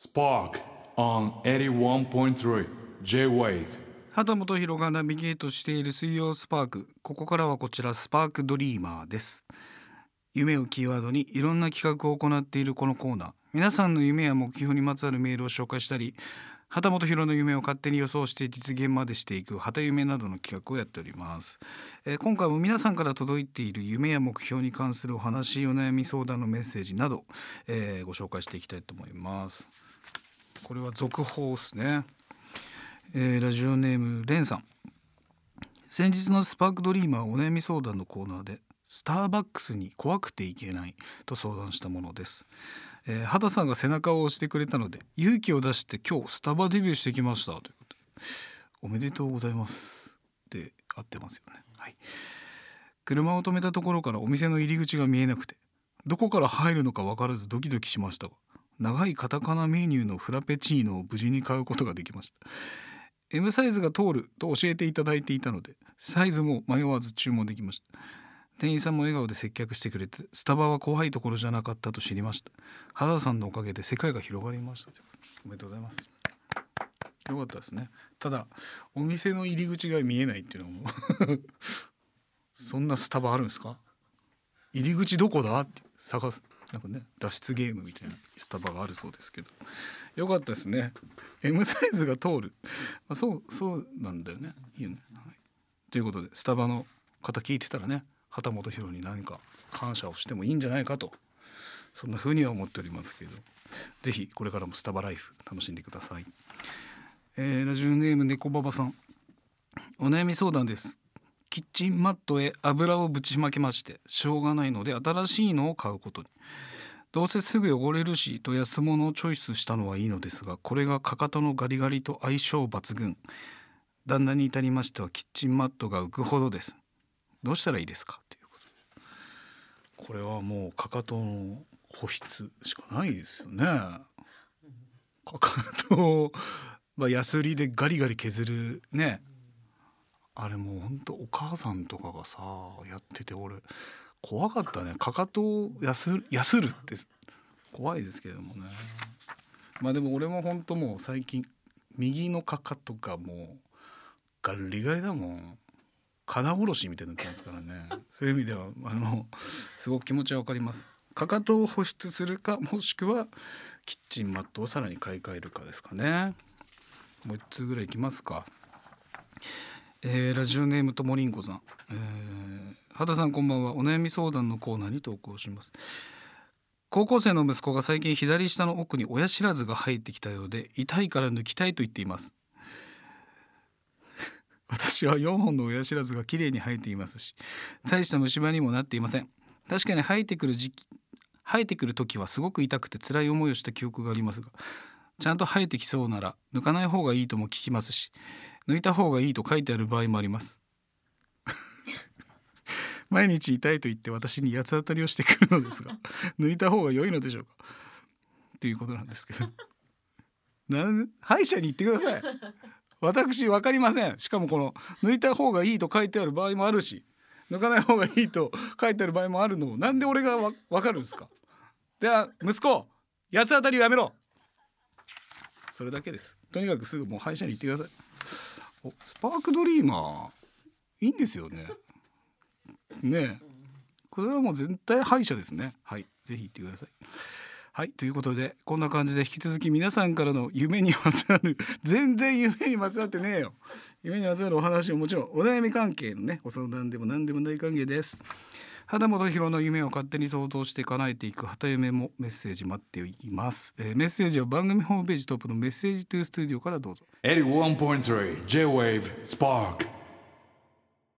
Spark on 81.3 J-Wave. 畑本博がナビゲートしている水曜スパークここからはこちらスパークドリーマーです。夢をキーワードにいろんな企画を行っているこのコーナー。皆さんの夢や目標にまつわるメールを紹介したり畑本博の夢を勝手に予想して実現までしていく畑夢などの企画をやっております、えー今回も皆さんから届いている夢や目標に関するお話お悩み相談のメッセージなど、えーご紹介していきたいと思います。これは続報ですね。えーラジオネームレンさん。先日のスパークドリーマーお悩み相談のコーナーでスターバックスに怖くていけないと相談したものです、えー、畑さんが背中を押してくれたので勇気を出して今日スタバデビューしてきましたということで。おめでとうございます。って合ってますよね。はい。車を止めたところからお店の入り口が見えなくてどこから入るのか分からずドキドキしましたが長いカタカナメニューのフラペチーノを無事に買うことができました。M サイズが通ると教えていただいていたのでサイズも迷わず注文できました。店員さんも笑顔で接客してくれてスタバは怖いところじゃなかったと知りました。原田さんのおかげで世界が広がりました。おめでとうございます。よかったですね。ただお店の入り口が見えないっていうのも。そんなスタバあるんですか？入り口どこだ？って探す。なんかね脱出ゲームみたいなスタバがあるそうですけど。よかったですね。M サイズが通る、まあ、そうそうなんだよね。いいよね、はい、ということでスタバの方聞いてたらね畑本博に何か感謝をしてもいいんじゃないかと。そんな風には思っておりますけど。ぜひこれからもスタバライフ楽しんでください、えーラジオネーム猫ババさん。お悩み相談です。キッチンマットへ油をぶちまけましてしょうがないので新しいのを買うことに。どうせすぐ汚れるしと安物をチョイスしたのはいいのですがこれがかかとのガリガリと相性抜群。旦那に至りましてはキッチンマットが浮くほどです。どうしたらいいですか？ということ。これはもうかかとの保湿しかないですよね。かかとを、まあ、ヤスリでガリガリ削るね。あれもうほんとお母さんとかがさやってて俺怖かったね。かかとをやするやするって怖いですけどもね。まあでも俺もほんともう最近右のかかとがもうガリガリだもん。金おろしみたいになってますからね。そういう意味ではあのすごく気持ちはわかります。かかとを保湿するかもしくはキッチンマットをさらに買い替えるかですかね。もう一通ぐらいいきますか。えーラジオネームともりんこさん、えー、畑さんこんばんは。お悩み相談のコーナーに投稿します。高校生の息子が最近左下の奥に親知らずが入ってきたようで痛いから抜きたいと言っています。私は4本の親知らずが綺麗に生えていますし大した虫歯にもなっていません。確かに生えてくる時期生えてくる時はすごく痛くて辛い思いをした記憶がありますがちゃんと生えてきそうなら抜かない方がいいとも聞きますし抜いた方がいいと書いてある場合もあります。毎日痛いと言って私に八つ当たりをしてくるのですが 抜いた方が良いのでしょうか？ということなんですけど。なん歯医者に行ってください。私分かりません。しかもこの抜いた方がいいと書いてある場合もあるし抜かない方がいいと書いてある場合もあるのをなんで俺がわ分かるんですか？では息子八つ当たりをやめろ。それだけです。とにかくすぐもう歯医者に行ってください。おスパークドリーマーいいんですよね。ねこれはもう絶対歯医者ですね。はい。ぜひ行ってください。はい。ということでこんな感じで引き続き皆さんからの夢にまつわる全然夢にまつわってねえよ。夢にまつわるお話ももちろんお悩み関係のねご相談でも何でもない関係です。畑本博の夢を勝手に想像して叶えていく畑夢もメッセージ待っています、えーメッセージは番組ホームページトップのメッセージトゥースタジオからどうぞ。81.3 J-Wave Spark.